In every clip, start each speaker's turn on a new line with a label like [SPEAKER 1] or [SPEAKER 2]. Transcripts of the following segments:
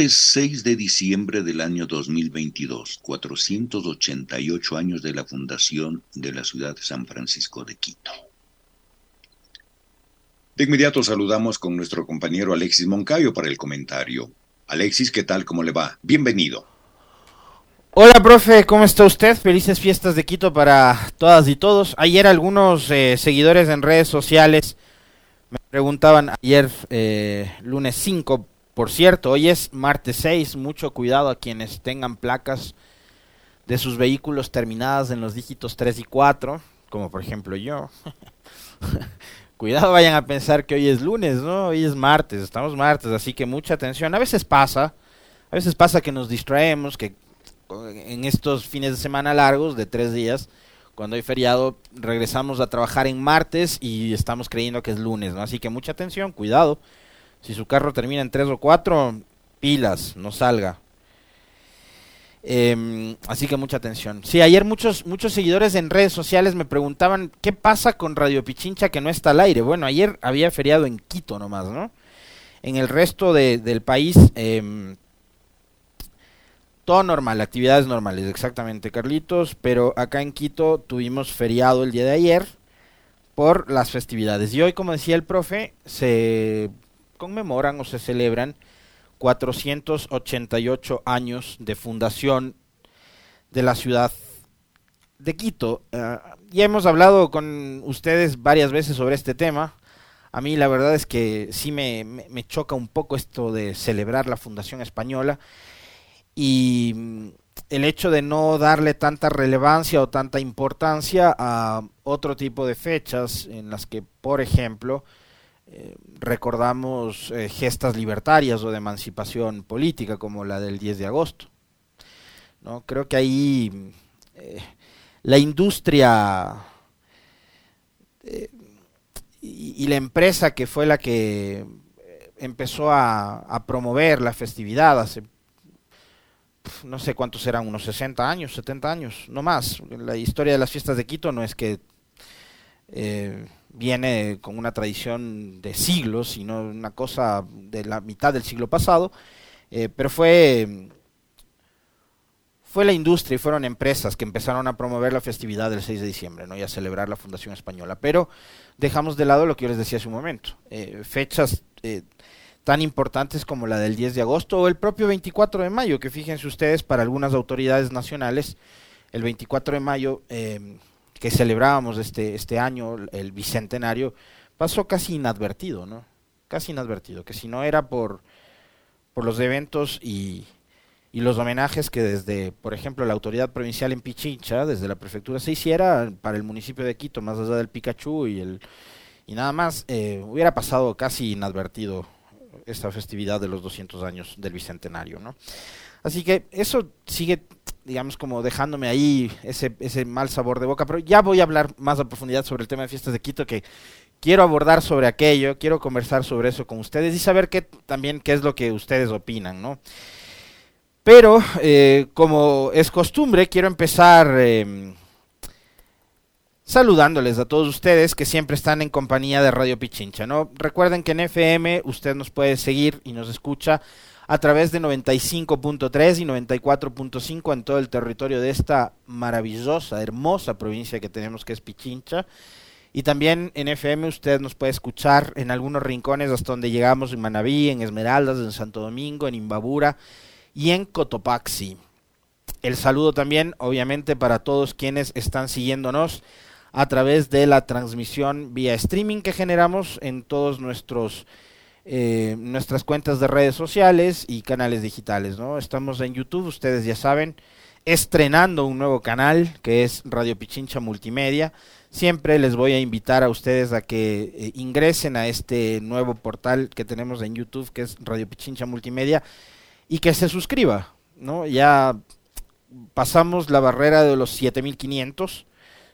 [SPEAKER 1] Martes 6 de diciembre del año 2022, 488 años de la fundación de la ciudad de San Francisco de Quito. De inmediato saludamos con nuestro compañero Alexis Moncayo para el comentario. Alexis, ¿qué tal? ¿Cómo le va? Bienvenido.
[SPEAKER 2] Hola, profe, ¿cómo está usted? Felices fiestas de Quito para todas y todos. Ayer algunos eh, seguidores en redes sociales me preguntaban, ayer eh, lunes 5, por cierto, hoy es martes 6, mucho cuidado a quienes tengan placas de sus vehículos terminadas en los dígitos 3 y 4, como por ejemplo yo. cuidado, vayan a pensar que hoy es lunes, ¿no? Hoy es martes, estamos martes, así que mucha atención. A veces pasa, a veces pasa que nos distraemos, que en estos fines de semana largos de tres días, cuando hay feriado, regresamos a trabajar en martes y estamos creyendo que es lunes, ¿no? Así que mucha atención, cuidado. Si su carro termina en 3 o 4, pilas, no salga. Em, así que mucha atención. Sí, ayer muchos, muchos seguidores en redes sociales me preguntaban qué pasa con Radio Pichincha que no está al aire. Bueno, ayer había feriado en Quito nomás, ¿no? En el resto del país, eh, todo normal, actividades normales, exactamente, Carlitos. Pero acá en Quito tuvimos feriado el día de ayer por las festividades. Y hoy, como decía el profe, se conmemoran o se celebran 488 años de fundación de la ciudad de Quito. Uh, ya hemos hablado con ustedes varias veces sobre este tema. A mí la verdad es que sí me, me, me choca un poco esto de celebrar la Fundación Española y mm, el hecho de no darle tanta relevancia o tanta importancia a otro tipo de fechas en las que, por ejemplo, eh, recordamos eh, gestas libertarias o de emancipación política como la del 10 de agosto. ¿no? Creo que ahí eh, la industria eh, y, la empresa que fue la que empezó a, promover la festividad hace no sé cuántos serán, unos 60 años, 70 años, no más. La historia de las fiestas de Quito no es que viene con una tradición de siglos, sino una cosa de la mitad del siglo pasado, eh, pero fue, fue la industria y fueron empresas que empezaron a promover la festividad del 6 de diciembre ¿no? y a celebrar la Fundación Española. Pero dejamos de lado lo que yo les decía hace un momento, eh, fechas eh, tan importantes como la del 10 de agosto o el propio 24 de mayo, que fíjense ustedes, para algunas autoridades nacionales, el 24 de mayo que celebrábamos este, este año, el bicentenario, pasó casi inadvertido, ¿no? Casi inadvertido, que si no era por, por los eventos y, y los homenajes que desde, por ejemplo, la autoridad provincial en Pichincha, desde la prefectura se hiciera para el municipio de Quito, más allá del Pikachu y el y nada más, eh, hubiera pasado casi inadvertido esta festividad de los 200 años del bicentenario, ¿no? Así que eso sigue digamos, como dejándome ahí ese, ese mal sabor de boca, pero ya voy a hablar más a profundidad sobre el tema de fiestas de Quito, que quiero abordar sobre aquello, quiero conversar sobre eso con ustedes y saber qué, también qué es lo que ustedes opinan, ¿no? Pero, eh, como es costumbre, quiero empezar eh, saludándoles a todos ustedes que siempre están en compañía de Radio Pichincha, ¿no? Recuerden que en FM usted nos puede seguir y nos escucha a través de 95.3 y 94.5 en todo el territorio de esta maravillosa, hermosa provincia que tenemos que es Pichincha. Y también en FM usted nos puede escuchar en algunos rincones hasta donde llegamos en Manabí, en Esmeraldas, en Santo Domingo, en Imbabura y en Cotopaxi. El saludo también, obviamente, para todos quienes están siguiéndonos a través de la transmisión vía streaming que generamos en todos nuestros eh, nuestras cuentas de redes sociales y canales digitales. ¿no? Estamos en YouTube, ustedes ya saben, estrenando un nuevo canal que es Radio Pichincha Multimedia. Siempre les voy a invitar a ustedes a que eh, ingresen a este nuevo portal que tenemos en YouTube, que es Radio Pichincha Multimedia, y que se suscriba. ¿no? Ya pasamos la barrera de los 7500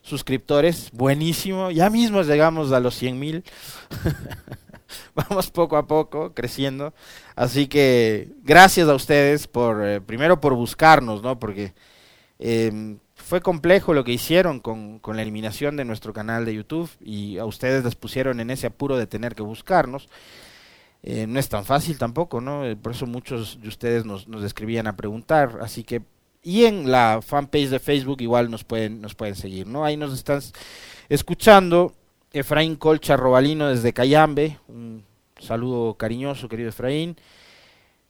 [SPEAKER 2] suscriptores, buenísimo, ya mismo llegamos a los 100 mil. vamos poco a poco creciendo. Así que gracias a ustedes por, eh, primero por buscarnos, ¿no? Porque em, fue complejo lo que hicieron con, con, la eliminación de nuestro canal de YouTube y a ustedes les pusieron en ese apuro de tener que buscarnos. Eh, no es tan fácil tampoco, ¿no? Eh, por eso muchos de ustedes nos, nos escribían a preguntar, así que y en la fanpage de Facebook igual nos pueden nos pueden seguir, ¿no? Ahí nos están escuchando Efraín Colcha Robalino desde Cayambe, un saludo cariñoso, querido Efraín.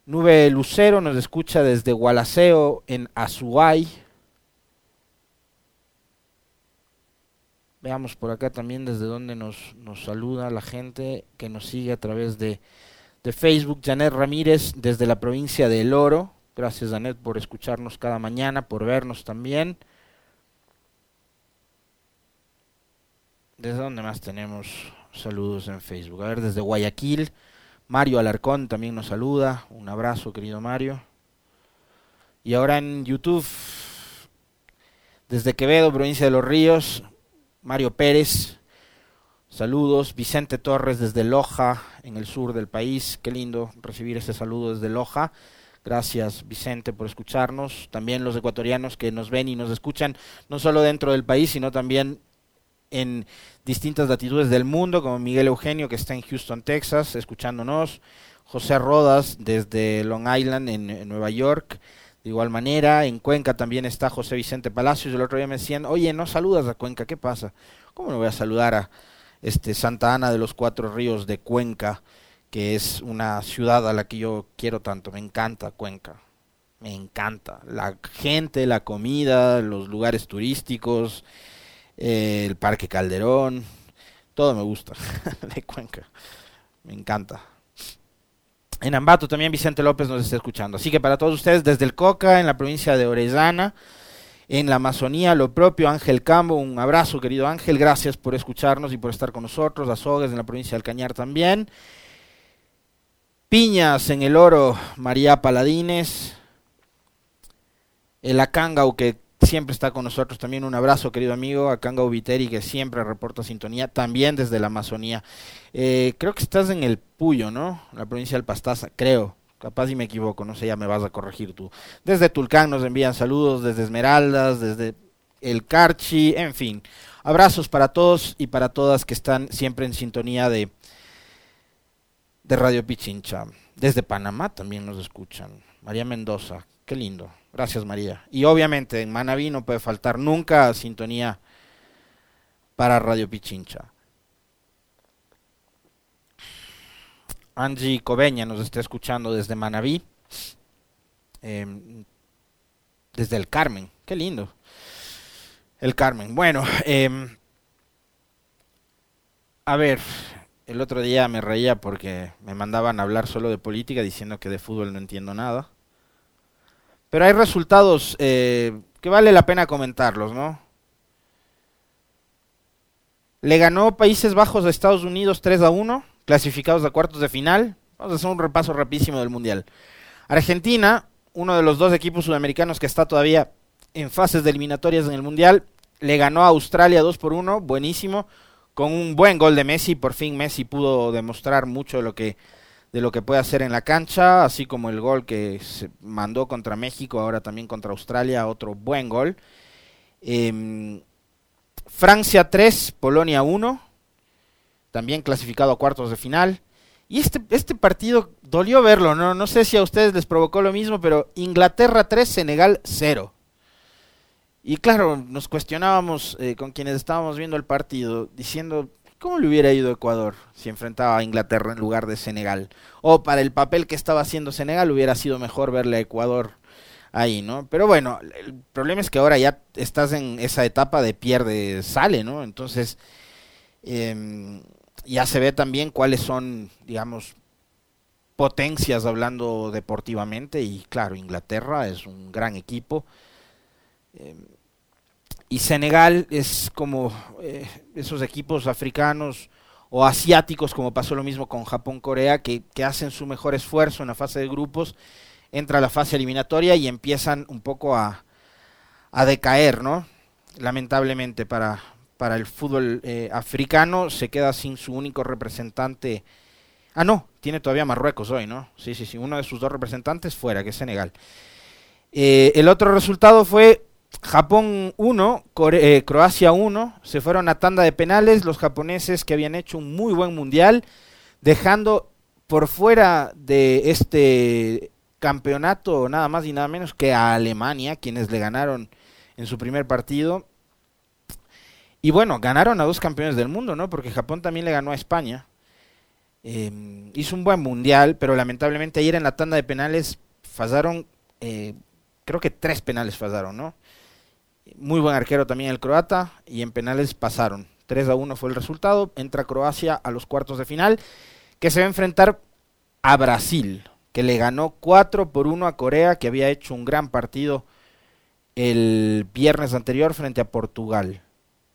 [SPEAKER 2] Nube Lucero nos escucha desde Gualaceo, en Azuay. Veamos por acá también desde donde nos, nos saluda la gente que nos sigue a través de, de Facebook. Janet Ramírez desde la provincia de El Oro. Gracias, Janet, por escucharnos cada mañana, por vernos también. ¿Desde dónde más tenemos saludos en Facebook? A ver, desde Guayaquil. Mario Alarcón también nos saluda. Un abrazo, querido Mario. Y ahora en YouTube, desde Quevedo, provincia de Los Ríos, Mario Pérez. Saludos. Vicente Torres desde Loja, en el sur del país. Qué lindo recibir este saludo desde Loja. Gracias Vicente por escucharnos. También los ecuatorianos que nos ven y nos escuchan, no solo dentro del país, sino también en distintas latitudes del mundo, como Miguel Eugenio, que está en Houston, Texas, escuchándonos, José Rodas desde Long Island, en, Nueva York, de igual manera, en Cuenca también está José Vicente Palacios, el otro día me decían, oye, no saludas a Cuenca, ¿qué pasa? ¿Cómo no voy a saludar a este Santa Ana de los Cuatro Ríos de Cuenca, que es una ciudad a la que yo quiero tanto, me encanta Cuenca, me encanta, la gente, la comida, los lugares turísticos, el Parque Calderón, todo me gusta de Cuenca, me encanta. En Ambato también Vicente López nos está escuchando. Así que para todos ustedes, desde el Coca, en la provincia de Orellana, en la Amazonía, lo propio, Ángel Cambo, un abrazo querido Ángel, gracias por escucharnos y por estar con nosotros, Azogues en la provincia del Cañar también. Piñas en el Oro, María Paladines. El Acángau que siempre está con nosotros. También un abrazo, querido amigo, a Kanga Ubiteri, que siempre reporta sintonía, también desde la Amazonía. Eh, creo que estás en el Puyo, ¿no? La provincia del Pastaza, creo. Capaz si me equivoco, no sé, ya me vas a corregir tú. Desde Tulcán nos envían saludos, desde Esmeraldas, desde el Carchi, en fin. Abrazos para todos y para todas que están siempre en sintonía de, de Radio Pichincha. Desde Panamá también nos escuchan. María Mendoza, qué lindo. Gracias, María. Y obviamente en Manaví no puede faltar nunca sintonía para Radio Pichincha. Angie Cobeña nos está escuchando desde Manaví, em, desde el Carmen. Qué lindo. El Carmen. Bueno, em, a ver, el otro día me reía porque me mandaban a hablar solo de política diciendo que de fútbol no entiendo nada. Pero hay resultados eh, que vale la pena comentarlos, ¿no? Le ganó Países Bajos a Estados Unidos 3 a 1, clasificados a cuartos de final. Vamos a hacer un repaso rapidísimo del Mundial. Argentina, uno de los dos equipos sudamericanos que está todavía en fases de eliminatorias en el Mundial, le ganó a Australia 2 por 1, buenísimo, con un buen gol de Messi. Por fin Messi pudo demostrar mucho lo que de lo que puede hacer en la cancha, así como el gol que se mandó contra México, ahora también contra Australia, otro buen gol. Em, Francia 3, Polonia 1, también clasificado a cuartos de final. Y este, este partido dolió verlo, ¿no? No sé si a ustedes les provocó lo mismo, pero Inglaterra 3, Senegal 0. Y claro, nos cuestionábamos eh, con quienes estábamos viendo el partido, diciendo, ¿Cómo le hubiera ido Ecuador si enfrentaba a Inglaterra en lugar de Senegal? O para el papel que estaba haciendo Senegal hubiera sido mejor verle a Ecuador ahí, ¿no? Pero bueno, el problema es que ahora ya estás en esa etapa de pierde, sale, ¿no? Entonces, em, ya se ve también cuáles son, digamos, potencias hablando deportivamente y claro, Inglaterra es un gran equipo. Em, y Senegal es como eh, esos equipos africanos o asiáticos, como pasó lo mismo con Japón-Corea, que, que, hacen su mejor esfuerzo en la fase de grupos, entra a la fase eliminatoria y empiezan un poco a, a decaer, ¿no? Lamentablemente para, para el fútbol eh, africano se queda sin su único representante. Ah, no, tiene todavía Marruecos hoy, ¿no? Sí, sí, sí, uno de sus dos representantes fuera, que es Senegal. Eh, el otro resultado fue Japón 1, eh, Croacia 1, se fueron a tanda de penales los japoneses que habían hecho un muy buen mundial, dejando por fuera de este campeonato nada más y nada menos que a Alemania, quienes le ganaron en su primer partido. Y bueno, ganaron a dos campeones del mundo, ¿no? Porque Japón también le ganó a España. Eh, hizo un buen mundial, pero lamentablemente ayer en la tanda de penales fallaron, eh, creo que tres penales fallaron, ¿no? Muy buen arquero también el croata y en penales pasaron. 3 a 1 fue el resultado. Entra Croacia a los cuartos de final que se va a enfrentar a Brasil, que le ganó 4 por 1 a Corea, que había hecho un gran partido el viernes anterior frente a Portugal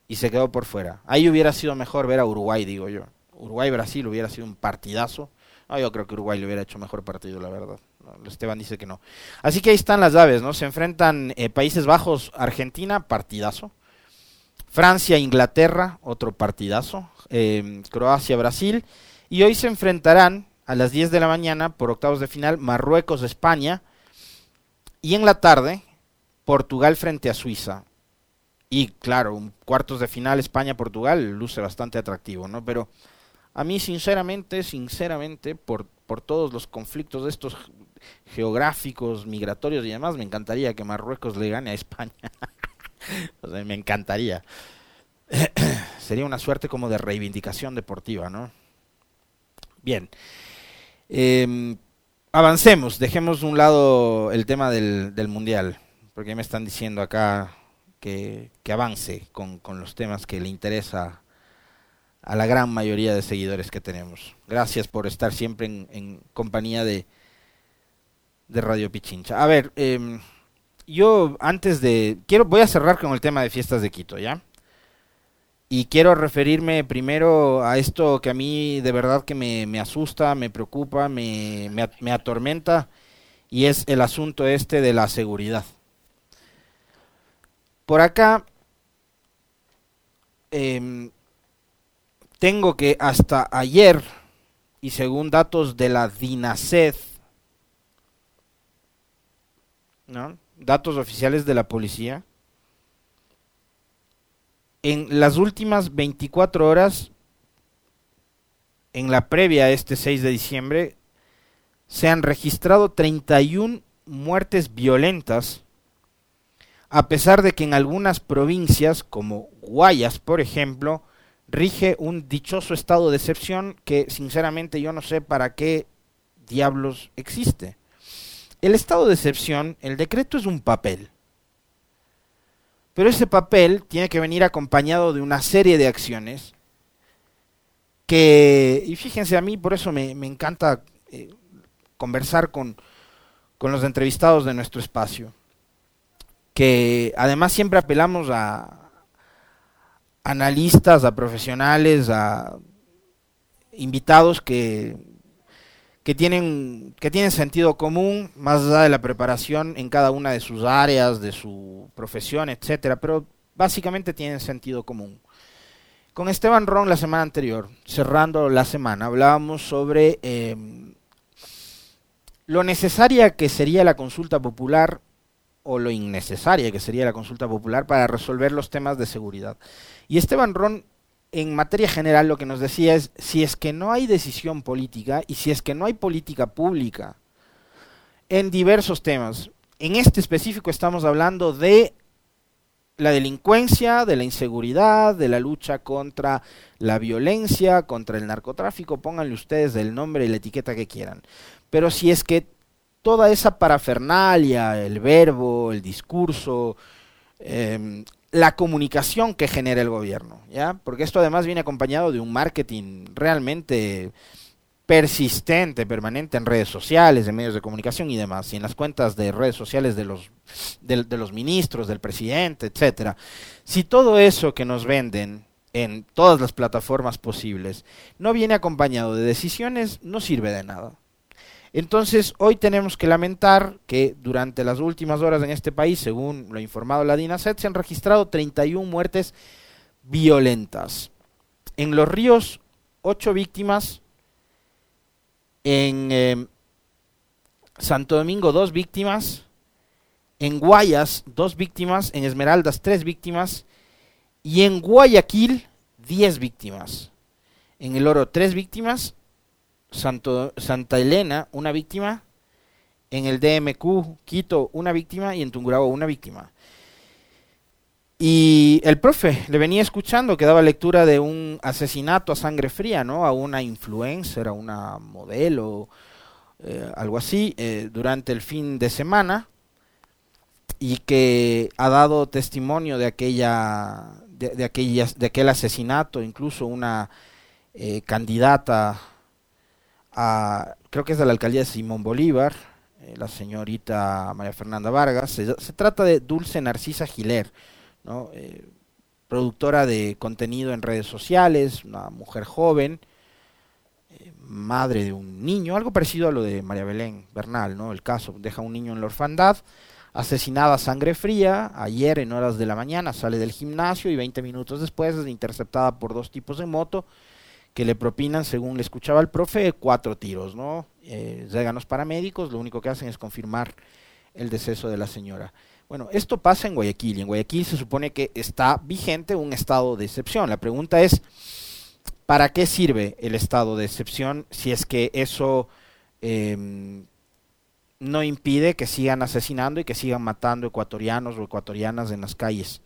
[SPEAKER 2] y se quedó por fuera. Ahí hubiera sido mejor ver a Uruguay, digo yo. Uruguay-Brasil hubiera sido un partidazo. No, yo creo que Uruguay le hubiera hecho mejor partido, la verdad. Esteban dice que no. Así que ahí están las llaves, ¿no? Se enfrentan eh, Países Bajos, Argentina, partidazo. Francia, Inglaterra, otro partidazo. Eh, Croacia, Brasil. Y hoy se enfrentarán a las 10 de la mañana por octavos de final Marruecos, España. Y en la tarde, Portugal frente a Suiza. Y claro, cuartos de final España-Portugal luce bastante atractivo, ¿no? Pero a mí sinceramente, sinceramente, por, por todos los conflictos de estos geográficos, migratorios y demás, me encantaría que Marruecos le gane a España. o sea, me encantaría. Sería una suerte como de reivindicación deportiva, ¿no? Bien. Eh, avancemos, dejemos de un lado el tema del, del Mundial, porque me están diciendo acá que, que avance con, con los temas que le interesa a la gran mayoría de seguidores que tenemos. Gracias por estar siempre en compañía de, de Radio Pichincha. A ver, eh, yo antes de... quiero Voy a cerrar con el tema de fiestas de Quito, ¿ya? Y quiero referirme primero a esto que a mí de verdad que me, asusta, me preocupa, me, me, me, atormenta, y es el asunto este de la seguridad. Por acá eh, tengo que hasta ayer, y según datos de la DINASED, datos oficiales de la policía, en las últimas 24 horas, en la previa a este 6 de diciembre, se han registrado 31 muertes violentas, a pesar de que en algunas provincias, como Guayas, por ejemplo, rige un dichoso estado de excepción que sinceramente yo no sé para qué diablos existe. El estado de excepción, el decreto es un papel. Pero ese papel tiene que venir acompañado de una serie de acciones que, y fíjense a mí, por eso me, me encanta eh, conversar con, con los entrevistados de nuestro espacio, que además siempre apelamos a analistas, a profesionales, a invitados que que tienen, que tienen sentido común, más allá de la preparación en cada una de sus áreas, de su profesión, etcétera, pero básicamente tienen sentido común. Con Esteban Ron la semana anterior, cerrando la semana, hablábamos sobre eh, lo necesaria que sería la consulta popular o lo innecesaria que sería la consulta popular para resolver los temas de seguridad. Y Esteban Ron en materia general lo que nos decía es, si es que no hay decisión política y si es que no hay política pública en diversos temas, en este específico estamos hablando de la delincuencia, de la inseguridad, de la lucha contra la violencia, contra el narcotráfico, pónganle ustedes el nombre y la etiqueta que quieran. Pero si es que toda esa parafernalia, el verbo, el discurso, em, la comunicación que genera el gobierno, ¿ya? Porque esto además viene acompañado de un marketing realmente persistente, permanente en redes sociales, en medios de comunicación y demás, y en las cuentas de redes sociales de los, de, de los ministros, del presidente, etcétera. Si todo eso que nos venden en todas las plataformas posibles no viene acompañado de decisiones, no sirve de nada. Entonces, hoy tenemos que lamentar que durante las últimas horas en este país, según lo informado la DINASET, se han registrado 31 muertes violentas. En los ríos, 8 víctimas. En eh, Santo Domingo, 2 víctimas. En Guayas, 2 víctimas. En Esmeraldas, 3 víctimas. Y en Guayaquil, 10 víctimas. En el Oro, 3 víctimas Santa Elena, una víctima, en el DMQ, Quito, una víctima, y en Tungurahua, una víctima. Y el profe le venía escuchando que daba lectura de un asesinato a sangre fría, ¿no? A una influencer, a una modelo, eh, algo así, eh, durante el fin de semana, y que ha dado testimonio de aquella, de, aquellas, de aquel asesinato, incluso una eh, candidata creo que es de la alcaldía de Simón Bolívar, eh, la señorita María Fernanda Vargas. Se, trata de Dulce Narcisa Giler, eh, productora de contenido en redes sociales, una mujer joven, eh, madre de un niño, algo parecido a lo de María Belén Bernal, ¿no? el caso, deja un niño en la orfandad, asesinada a sangre fría, ayer en horas de la mañana sale del gimnasio y 20 minutos después es interceptada por dos tipos de moto que le propinan, según le escuchaba el profe, cuatro tiros, ¿no? Eh, llegan paramédicos, lo único que hacen es confirmar el deceso de la señora. Bueno, esto pasa en Guayaquil y en Guayaquil se supone que está vigente un estado de excepción. La pregunta es, ¿para qué sirve el estado de excepción si es que eso em, no impide que sigan asesinando y que sigan matando ecuatorianos o ecuatorianas en las calles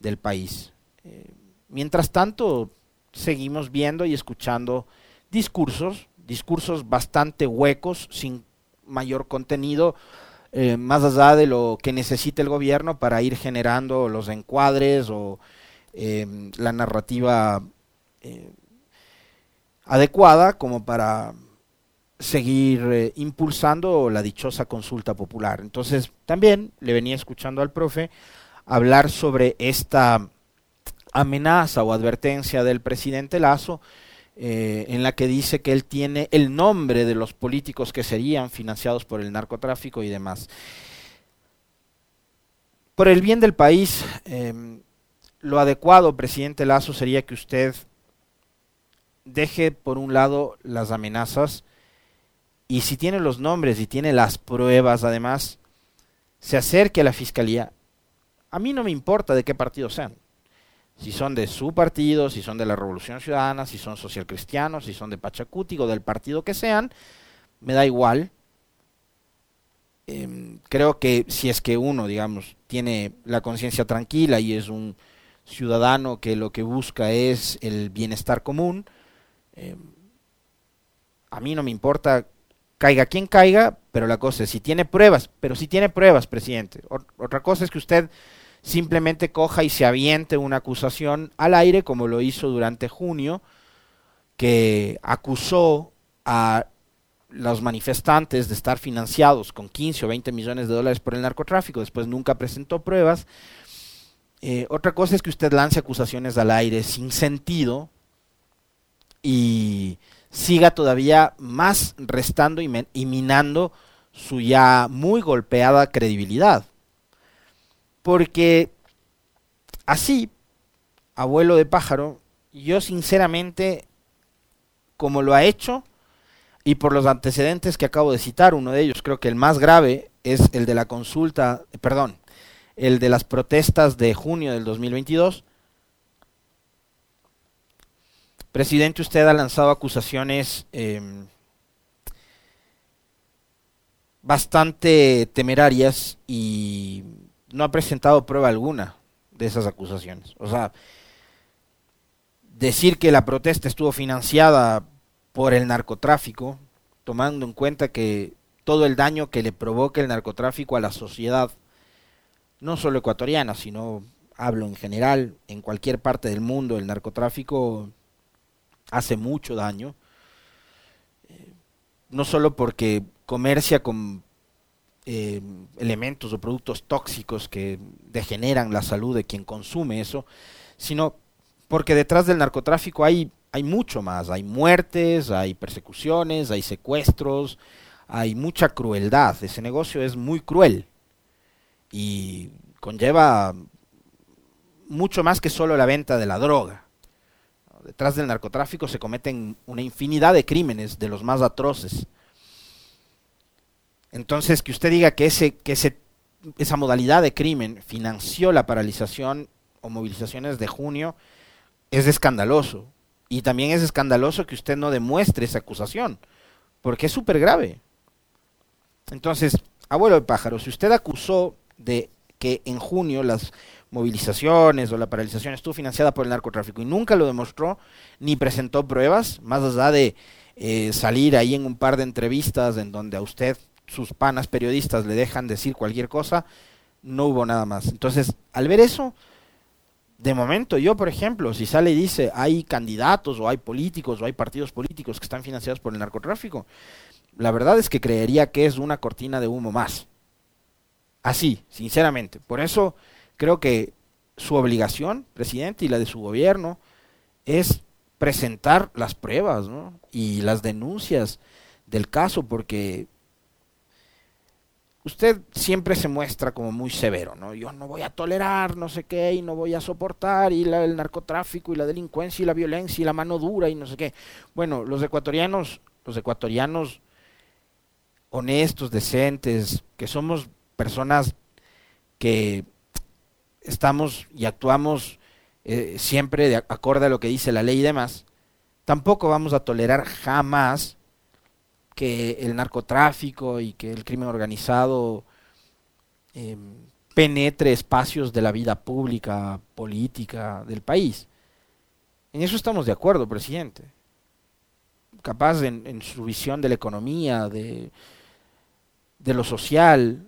[SPEAKER 2] del país? Eh, mientras tanto, seguimos viendo y escuchando discursos, discursos bastante huecos, sin mayor contenido, eh, más allá de lo que necesita el gobierno para ir generando los encuadres o em, la narrativa eh, adecuada como para seguir eh, impulsando la dichosa consulta popular. Entonces, también le venía escuchando al profe hablar sobre esta amenaza o advertencia del presidente Lazo, eh, en la que dice que él tiene el nombre de los políticos que serían financiados por el narcotráfico y demás. Por el bien del país, em, lo adecuado, presidente Lazo, sería que usted deje por un lado las amenazas y si tiene los nombres y tiene las pruebas además, se acerque a la fiscalía. A mí no me importa de qué partido sean si son de su partido, si son de la Revolución Ciudadana, si son socialcristianos, si son de Pachacuti o del partido que sean, me da igual. Em, creo que si es que uno, digamos, tiene la conciencia tranquila y es un ciudadano que lo que busca es el bienestar común, em, a mí no me importa caiga quien caiga, pero la cosa es si tiene pruebas, pero si tiene pruebas, presidente. otra cosa es que usted simplemente coja y se aviente una acusación al aire, como lo hizo durante junio, que acusó a los manifestantes de estar financiados con 15 o 20 millones de dólares por el narcotráfico, después nunca presentó pruebas. Eh, otra cosa es que usted lance acusaciones al aire sin sentido y siga todavía más restando y minando su ya muy golpeada credibilidad. Porque así, abuelo de pájaro, yo sinceramente, como lo ha hecho, y por los antecedentes que acabo de citar, uno de ellos creo que el más grave es el de la consulta, perdón, el de las protestas de junio del 2022. Presidente, usted ha lanzado acusaciones em, bastante temerarias y no ha presentado prueba alguna de esas acusaciones. O sea, decir que la protesta estuvo financiada por el narcotráfico, tomando en cuenta que todo el daño que le provoca el narcotráfico a la sociedad, no solo ecuatoriana, sino hablo en general, en cualquier parte del mundo, el narcotráfico hace mucho daño, eh, no solo porque comercia con eh, elementos o productos tóxicos que degeneran la salud de quien consume eso, sino porque detrás del narcotráfico hay, hay mucho más, hay muertes, hay persecuciones, hay secuestros, hay mucha crueldad, ese negocio es muy cruel y conlleva mucho más que solo la venta de la droga. Detrás del narcotráfico se cometen una infinidad de crímenes, de los más atroces. Entonces, que usted diga que, ese, que ese, esa modalidad de crimen financió la paralización o movilizaciones de junio es escandaloso. Y también es escandaloso que usted no demuestre esa acusación, porque es súper grave. Entonces, abuelo de pájaro, si usted acusó de que en junio las movilizaciones o la paralización estuvo financiada por el narcotráfico y nunca lo demostró ni presentó pruebas, más allá de eh, salir ahí en un par de entrevistas en donde a usted sus panas periodistas le dejan decir cualquier cosa, no hubo nada más. Entonces, al ver eso, de momento yo, por ejemplo, si sale y dice hay candidatos o hay políticos o hay partidos políticos que están financiados por el narcotráfico, la verdad es que creería que es una cortina de humo más. Así, sinceramente. Por eso creo que su obligación, presidente, y la de su gobierno, es presentar las pruebas y las denuncias del caso, porque usted siempre se muestra como muy severo, ¿no? Yo no voy a tolerar no sé qué y no voy a soportar y el narcotráfico y la delincuencia y la violencia y la mano dura y no sé qué. Bueno, los ecuatorianos, los ecuatorianos honestos, decentes, que somos personas que estamos y actuamos eh, siempre de acorde a lo que dice la ley y demás, tampoco vamos a tolerar jamás que el narcotráfico y que el crimen organizado em, penetre espacios de la vida pública, política del país. En eso estamos de acuerdo, presidente. Capaz en, su visión de la economía, de, de lo social,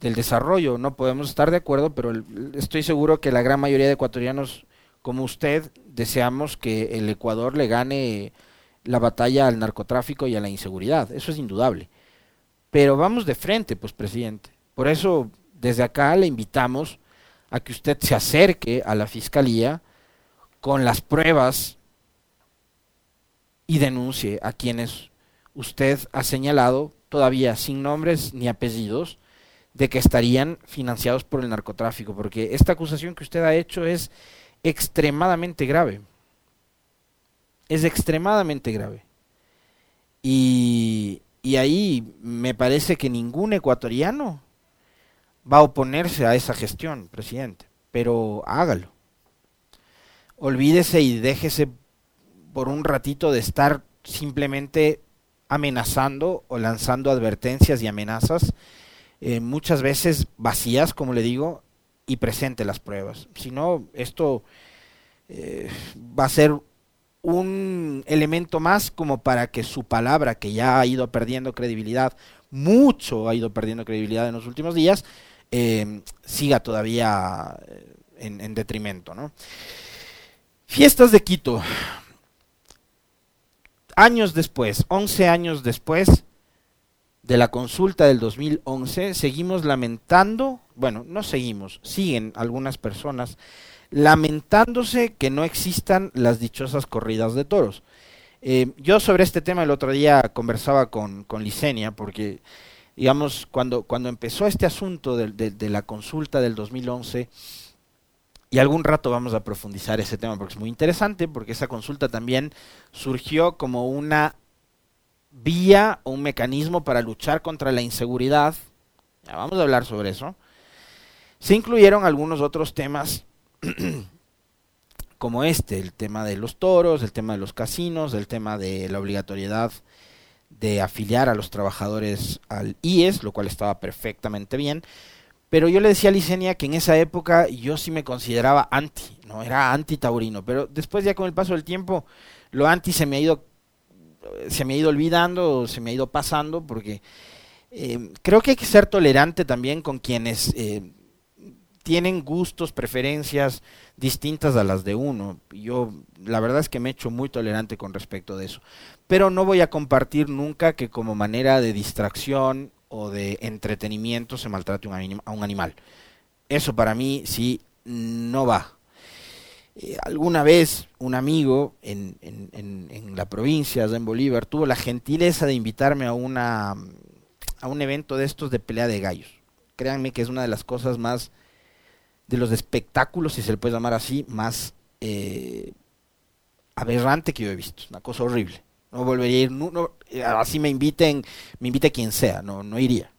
[SPEAKER 2] del desarrollo. No podemos estar de acuerdo, pero estoy seguro que la gran mayoría de ecuatorianos como usted deseamos que el Ecuador le gane la batalla al narcotráfico y a la inseguridad. Eso es indudable. Pero vamos de frente, pues, presidente. Por eso, desde acá le invitamos a que usted se acerque a la Fiscalía con las pruebas y denuncie a quienes usted ha señalado, todavía sin nombres ni apellidos, de que estarían financiados por el narcotráfico, porque esta acusación que usted ha hecho es extremadamente grave. Es extremadamente grave. Y, y ahí me parece que ningún ecuatoriano va a oponerse a esa gestión, presidente, pero hágalo. Olvídese y déjese por un ratito de estar simplemente amenazando o lanzando advertencias y amenazas eh, muchas veces vacías, como le digo, y presente las pruebas. Si no, esto eh, va a ser un elemento más como para que su palabra, que ya ha ido perdiendo credibilidad, mucho ha ido perdiendo credibilidad en los últimos días, eh, siga todavía en, en detrimento. ¿no? Fiestas de Quito. Años después, 11 años después, de la consulta del 2011, seguimos lamentando, bueno, no seguimos, siguen algunas personas lamentándose que no existan las dichosas corridas de toros. Eh, yo sobre este tema el otro día conversaba con, con Licenia, porque, digamos, cuando, cuando empezó este asunto de, de la consulta del 2011, y algún rato vamos a profundizar ese tema porque es muy interesante, porque esa consulta también surgió como una vía o un mecanismo para luchar contra la inseguridad, ya vamos a hablar sobre eso, se incluyeron algunos otros temas como este, el tema de los toros, el tema de los casinos, el tema de la obligatoriedad de afiliar a los trabajadores al IES, lo cual estaba perfectamente bien. Pero yo le decía a Licenia que en esa época yo sí me consideraba anti, no era anti taurino, pero después ya con el paso del tiempo lo anti se me ha ido se me ha ido olvidando, se me ha ido pasando, porque Eh, creo que hay que ser tolerante también con quienes eh, tienen gustos, preferencias distintas a las de uno. Yo la verdad es que me he hecho muy tolerante con respecto de eso. Pero no voy a compartir nunca que como manera de distracción o de entretenimiento se maltrate a un animal. Eso para mí sí no va. Eh, alguna vez un amigo en, en, la provincia, en Bolívar, tuvo la gentileza de invitarme a, una, a un evento de estos de pelea de gallos. Créanme que es una de las cosas más, de los espectáculos, si se le puede llamar así, más eh, aberrante que yo he visto. Una cosa horrible. No volvería a ir, eh, así me inviten, me invite quien sea, no, no iría.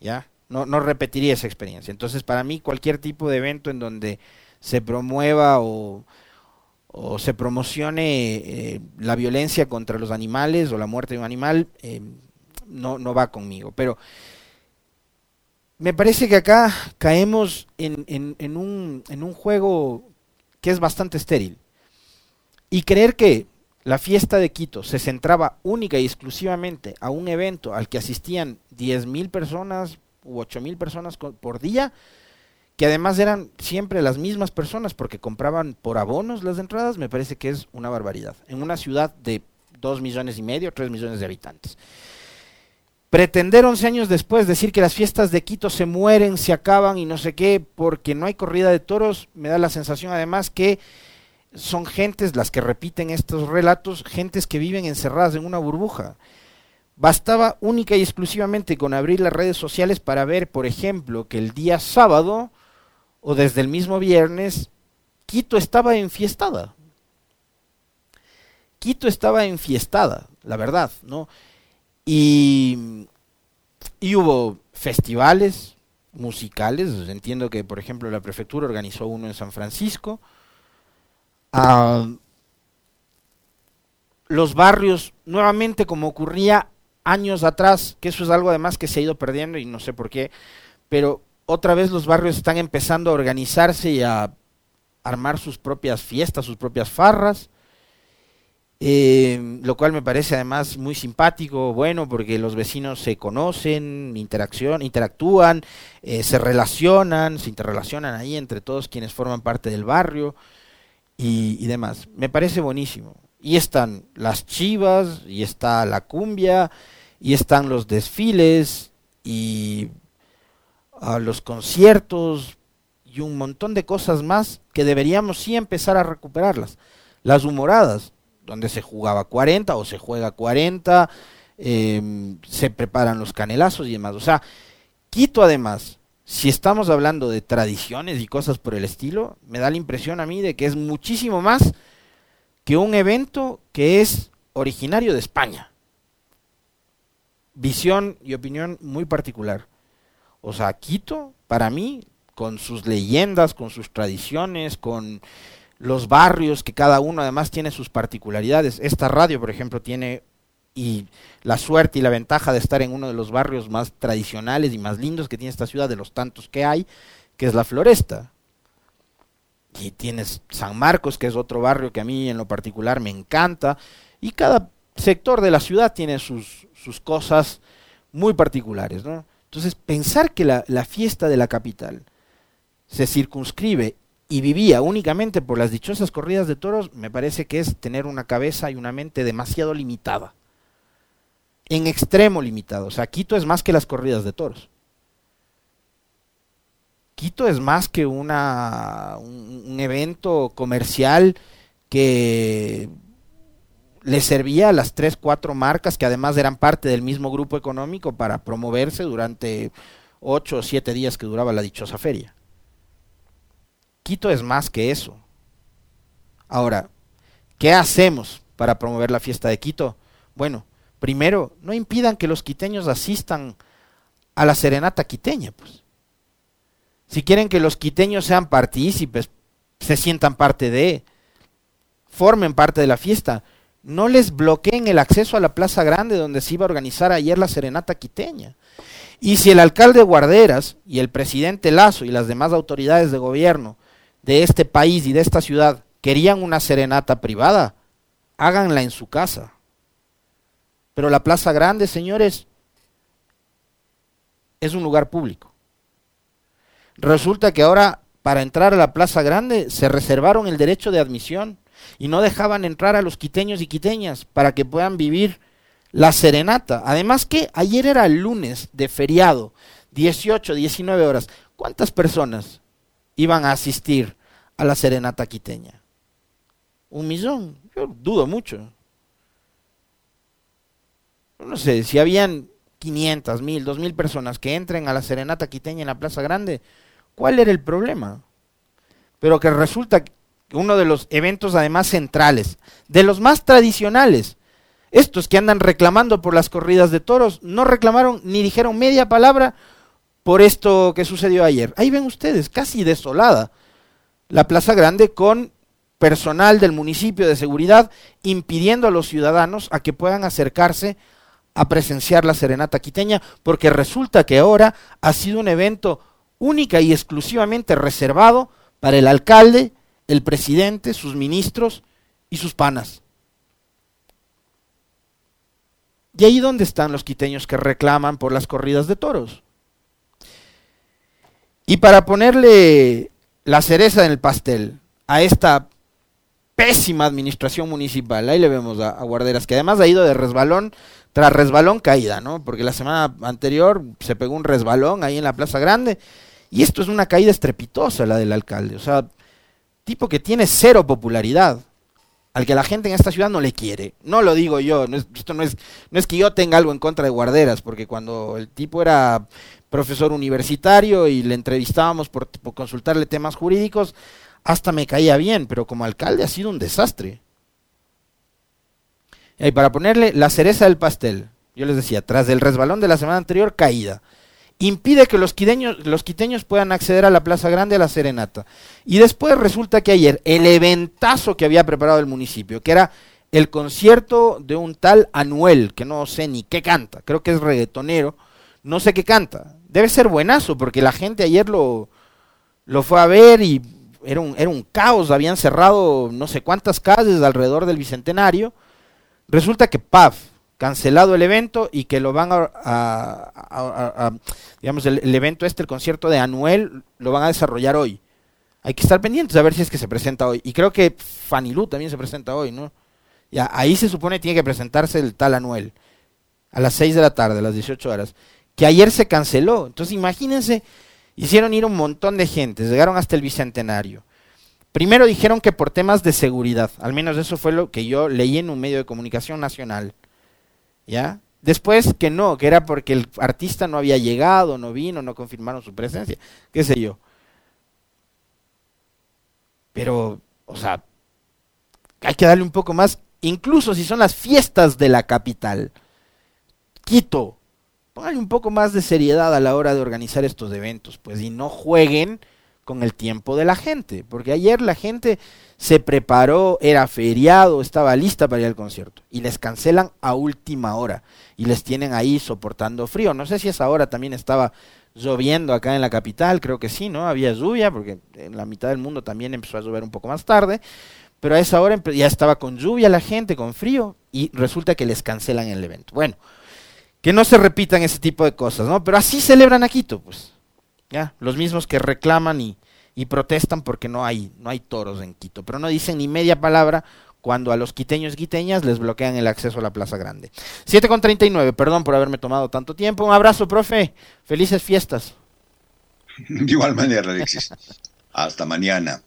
[SPEAKER 2] ¿Ya? No, no repetiría esa experiencia. Entonces, para mí, cualquier tipo de evento en donde se promueva o, se promocione eh, la violencia contra los animales o la muerte de un animal, no, no va conmigo. Pero me parece que acá caemos en, un juego que es bastante estéril. Y creer que la fiesta de Quito se centraba única y exclusivamente a un evento al que asistían 10.000 personas u 8.000 personas por día, que además eran siempre las mismas personas porque compraban por abonos las entradas, me parece que es una barbaridad. En una ciudad de 2 millones y medio, 3 millones de habitantes. Pretender 11 años después decir que las fiestas de Quito se mueren, se acaban y no sé qué, porque no hay corrida de toros, me da la sensación además que son gentes las que repiten estos relatos, gentes que viven encerradas en una burbuja. Bastaba única y exclusivamente con abrir las redes sociales para ver, por ejemplo, que el día sábado o desde el mismo viernes, Quito estaba enfiestada. Quito estaba enfiestada, la verdad, ¿no? Y, y hubo festivales musicales, entiendo que, por ejemplo, la prefectura organizó uno en San Francisco. Ah, los barrios, nuevamente como ocurría años atrás, que eso es algo además que se ha ido perdiendo y no sé por qué, pero otra vez los barrios están empezando a organizarse y a armar sus propias fiestas, sus propias farras, eh, lo cual me parece además muy simpático, bueno, porque los vecinos se conocen, interacción, interactúan, eh, se relacionan, se interrelacionan ahí entre todos quienes forman parte del barrio y, demás. Me parece buenísimo. Y están las chivas, y está la cumbia, y están los desfiles, y los conciertos y un montón de cosas más que deberíamos sí empezar a recuperarlas. Las humoradas, donde se jugaba 40 o se juega 40, em, se preparan los canelazos y demás. O sea, Quito además, si estamos hablando de tradiciones y cosas por el estilo, me da la impresión a mí de que es muchísimo más que un evento que es originario de España. Visión y opinión muy particular. O sea, Quito, para mí, con sus leyendas, con sus tradiciones, con los barrios, que cada uno además tiene sus particularidades. Esta radio, por ejemplo, tiene y la suerte y la ventaja de estar en uno de los barrios más tradicionales y más lindos que tiene esta ciudad, de los tantos que hay, que es la Floresta. Y tienes San Marcos, que es otro barrio que a mí en lo particular me encanta. Y cada sector de la ciudad tiene sus, sus cosas muy particulares, ¿no? Entonces, pensar que la, fiesta de la capital se circunscribe y vivía únicamente por las dichosas corridas de toros, me parece que es tener una cabeza y una mente demasiado limitada. En extremo limitado. O sea, Quito es más que las corridas de toros. Quito es más que un evento comercial que le servía a las tres, cuatro marcas que además eran parte del mismo grupo económico para promoverse durante ocho o siete días que duraba la dichosa feria. Quito es más que eso. Ahora, ¿qué hacemos para promover la fiesta de Quito? Bueno, primero, no impidan que los quiteños asistan a la serenata quiteña, pues. Si quieren que los quiteños sean partícipes, se sientan parte de, formen parte de la fiesta, no les bloqueen el acceso a la Plaza Grande donde se iba a organizar ayer la serenata quiteña. Y si el alcalde Guarderas y el presidente Lazo y las demás autoridades de gobierno de este país y de esta ciudad querían una serenata privada, háganla en su casa. Pero la Plaza Grande, señores, es un lugar público. Resulta que ahora para entrar a la Plaza Grande se reservaron el derecho de admisión y no dejaban entrar a los quiteños y quiteñas para que puedan vivir la serenata. Además que ayer era el lunes de feriado, 18, 19 horas. ¿Cuántas personas iban a asistir a la serenata quiteña? Un millón. Yo dudo mucho. No sé, si habían 500, 1000, 2000 personas que entren a la serenata quiteña en la Plaza Grande, ¿cuál era el problema? Pero que resulta que uno de los eventos además centrales, de los más tradicionales, estos que andan reclamando por las corridas de toros, no reclamaron ni dijeron media palabra por esto que sucedió ayer. Ahí ven ustedes, casi desolada, la Plaza Grande con personal del municipio de seguridad impidiendo a los ciudadanos a que puedan acercarse a presenciar la serenata quiteña, porque resulta que ahora ha sido un evento única y exclusivamente reservado para el alcalde, el presidente, sus ministros y sus panas. ¿Y ahí dónde están los quiteños que reclaman por las corridas de toros? Y para ponerle la cereza en el pastel a esta pésima administración municipal, ahí le vemos a, Guarderas, que además ha ido de resbalón tras resbalón caída, ¿no? Porque la semana anterior se pegó un resbalón ahí en la Plaza Grande, y esto es una caída estrepitosa la del alcalde, o sea, tipo que tiene cero popularidad al que la gente en esta ciudad no le quiere. No lo digo yo, no es, esto no es, no es que yo tenga algo en contra de Guarderas, porque cuando el tipo era profesor universitario y le entrevistábamos por, consultarle temas jurídicos, hasta me caía bien, pero como alcalde ha sido un desastre. Y para ponerle la cereza del pastel, yo les decía, tras el resbalón de la semana anterior, caída impide que los quiteños, los quiteños puedan acceder a la Plaza Grande a la serenata. Y después resulta que ayer el eventazo que había preparado el municipio, que era el concierto de un tal Anuel, que no sé ni qué canta, creo que es reggaetonero, no sé qué canta. Debe ser buenazo, porque la gente ayer lo, lo fue a ver y era un, era un caos, habían cerrado no sé cuántas calles alrededor del Bicentenario. Resulta que PAF, cancelado el evento y que lo van a, digamos, el, evento este, el concierto de Anuel, lo van a desarrollar hoy. Hay que estar pendientes a ver si es que se presenta hoy. Y creo que Fanilú también se presenta hoy, ¿no? Ya, ahí se supone que tiene que presentarse el tal Anuel. A las 6 de la tarde, a las 18 horas. Que ayer se canceló. Entonces imagínense, hicieron ir un montón de gente, llegaron hasta el Bicentenario. Primero dijeron que por temas de seguridad, al menos eso fue lo que yo leí en un medio de comunicación nacional ¿ya? Después que no, que era porque el artista no había llegado, no vino, no confirmaron su presencia, qué sé yo. Pero, o sea, hay que darle un poco más, incluso si son las fiestas de la capital. Quito, pónganle un poco más de seriedad a la hora de organizar estos eventos, pues, y no jueguen con el tiempo de la gente, porque ayer la gente se preparó, era feriado, estaba lista para ir al concierto, y les cancelan a última hora, y les tienen ahí soportando frío. No sé si esa hora también estaba lloviendo acá en la capital, creo que sí, ¿no? Había lluvia, porque en la mitad del mundo también empezó a llover un poco más tarde, pero a esa hora ya estaba con lluvia la gente, con frío, y resulta que les cancelan el evento. Bueno, que no se repitan ese tipo de cosas, ¿no? Pero así celebran a Quito, pues. ¿ya? Los mismos que reclaman y, protestan porque no hay, no hay toros en Quito, pero no dicen ni media palabra cuando a los quiteños y quiteñas les bloquean el acceso a la Plaza Grande. 7 con 39, perdón por haberme tomado tanto tiempo. Un abrazo, profe. Felices fiestas.
[SPEAKER 1] De igual manera, Alexis. Hasta mañana.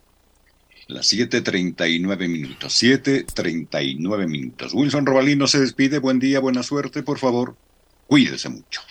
[SPEAKER 1] Las 7.39 minutos. 7.39 minutos. Wilson Robalino se despide. Buen día, buena suerte, por favor. Cuídese mucho.